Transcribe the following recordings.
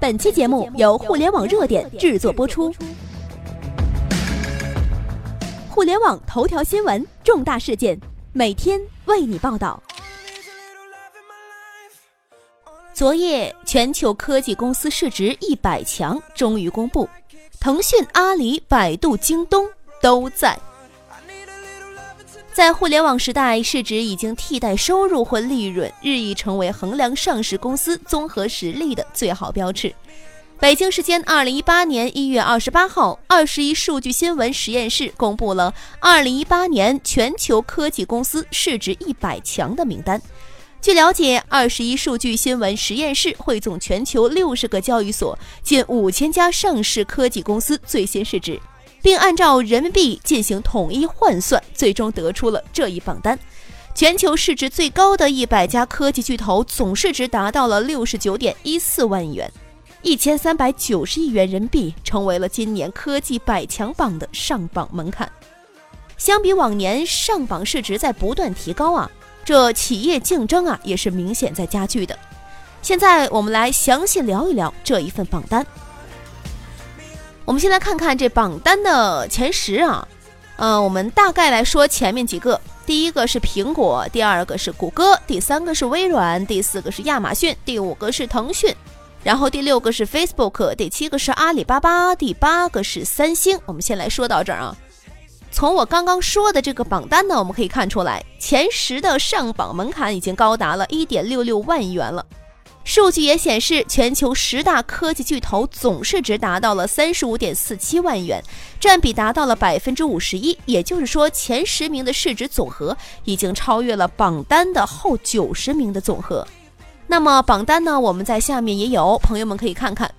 本期节目由互联网热点制作播出。互联网头条新闻，重大事件，每天为你报道。昨夜，全球科技公司市值一百强终于公布，腾讯、阿里、百度、京东都在。在互联网时代，市值已经替代收入或利润，日益成为衡量上市公司综合实力的最好标尺。北京时间二零一八年一月二十八号，二十一数据新闻实验室公布了二零一八年全球科技公司市值一百强的名单。据了解，二十一数据新闻实验室汇总全球六十个交易所近五千家上市科技公司最新市值。并按照人民币进行统一换算，最终得出了这一榜单。全球市值最高的一百家科技巨头总市值达到了六十九点一四万亿元，一千三百九十亿元人民币，成为了今年科技百强榜的上榜门槛。相比往年，上榜市值在不断提高啊，这企业竞争啊也是明显在加剧的。现在我们来详细聊一聊这一份榜单。我们先来看看这榜单的前十啊，嗯，我们大概来说前面几个，第一个是苹果，第二个是谷歌，第三个是微软，第四个是亚马逊，第五个是腾讯，然后第六个是 Facebook，第七个是阿里巴巴，第八个是三星。我们先来说到这儿啊，从我刚刚说的这个榜单呢，我们可以看出来，前十的上榜门槛已经高达了一点六六万元了。数据也显示，全球十大科技巨头总市值达到了三十五点四七万元，占比达到了百分之五十一。也就是说，前十名的市值总和已经超越了榜单的后九十名的总和。那么榜单呢？我们在下面也有，朋友们可以看看。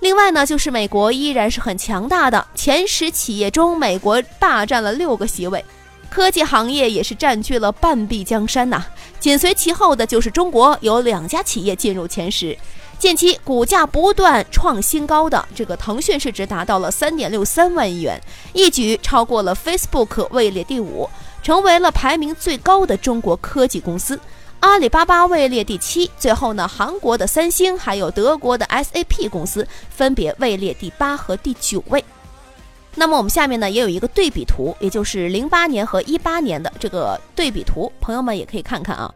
另外呢，就是美国依然是很强大的，前十企业中，美国霸占了六个席位。科技行业也是占据了半壁江山呐，紧随其后的就是中国，有两家企业进入前十。近期股价不断创新高的这个腾讯市值达到了三点六三万亿元，一举超过了 Facebook，位列第五，成为了排名最高的中国科技公司。阿里巴巴位列第七，最后呢，韩国的三星还有德国的 SAP 公司分别位列第八和第九位。那么我们下面呢也有一个对比图，也就是零八年和一八年的这个对比图，朋友们也可以看看啊。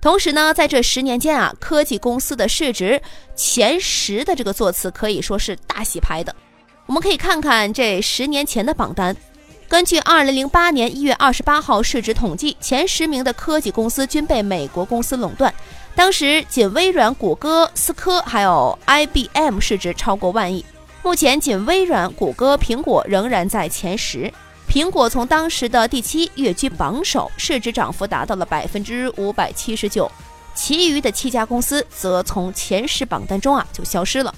同时呢，在这十年间啊，科技公司的市值前十的这个座次可以说是大洗牌的。我们可以看看这十年前的榜单，根据二零零八年一月二十八号市值统计，前十名的科技公司均被美国公司垄断，当时仅微软、谷歌、思科还有 IBM 市值超过万亿。目前，仅微软、谷歌、苹果仍然在前十。苹果从当时的第七跃居榜首，市值涨幅达到了百分之五百七十九。其余的七家公司则从前十榜单中啊就消失了。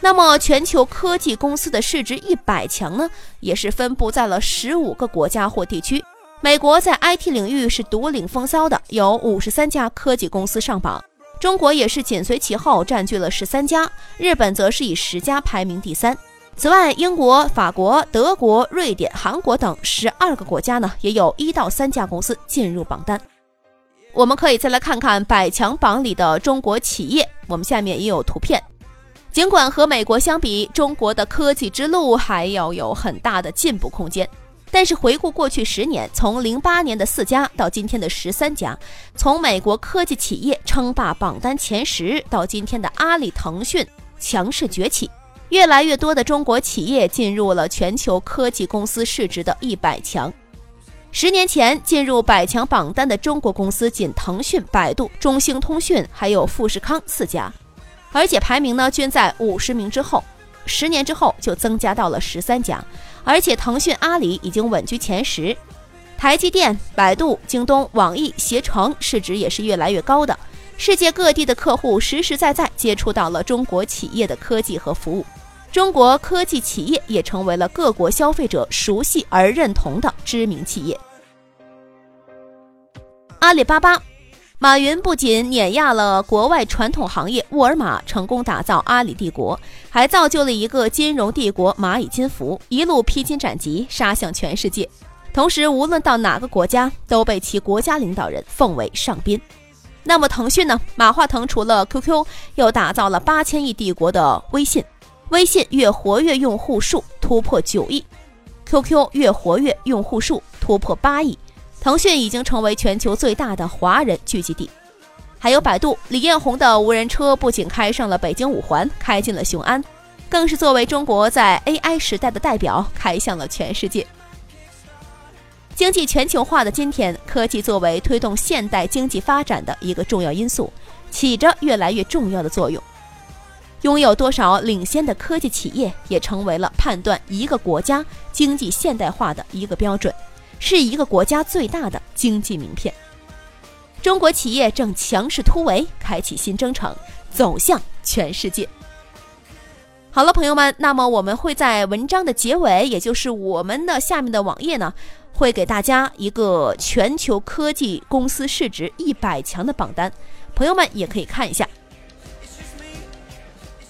那么，全球科技公司的市值一百强呢，也是分布在了十五个国家或地区。美国在 IT 领域是独领风骚的，有五十三家科技公司上榜。中国也是紧随其后，占据了十三家，日本则是以十家排名第三。此外，英国、法国、德国、瑞典、韩国等十二个国家呢，也有一到三家公司进入榜单。我们可以再来看看百强榜里的中国企业，我们下面也有图片。尽管和美国相比，中国的科技之路还要有很大的进步空间。但是回顾过去十年，从零八年的四家到今天的十三家，从美国科技企业称霸榜单前十到今天的阿里、腾讯强势崛起，越来越多的中国企业进入了全球科技公司市值的一百强。十年前进入百强榜单的中国公司仅腾讯、百度、中兴通讯还有富士康四家，而且排名呢均在五十名之后。十年之后就增加到了十三家，而且腾讯、阿里已经稳居前十，台积电、百度、京东、网易、携程市值也是越来越高的。世界各地的客户实实在在接触到了中国企业的科技和服务，中国科技企业也成为了各国消费者熟悉而认同的知名企业。阿里巴巴。马云不仅碾压了国外传统行业沃尔玛，成功打造阿里帝国，还造就了一个金融帝国蚂蚁金服，一路披荆斩棘，杀向全世界。同时，无论到哪个国家，都被其国家领导人奉为上宾。那么腾讯呢？马化腾除了 QQ，又打造了八千亿帝国的微信，微信月活跃用户数突破九亿，QQ 月活跃用户数突破八亿，腾讯已经成为全球最大的华人聚集地。还有百度，李彦宏的无人车不仅开上了北京五环，开进了雄安，更是作为中国在 AI 时代的代表，开向了全世界。经济全球化的今天，科技作为推动现代经济发展的一个重要因素，起着越来越重要的作用。拥有多少领先的科技企业，也成为了判断一个国家经济现代化的一个标准，是一个国家最大的经济名片。中国企业正强势突围，开启新征程，走向全世界。好了，朋友们，那么我们会在文章的结尾，也就是我们的下面的网页呢，会给大家一个全球科技公司市值一百强的榜单，朋友们也可以看一下。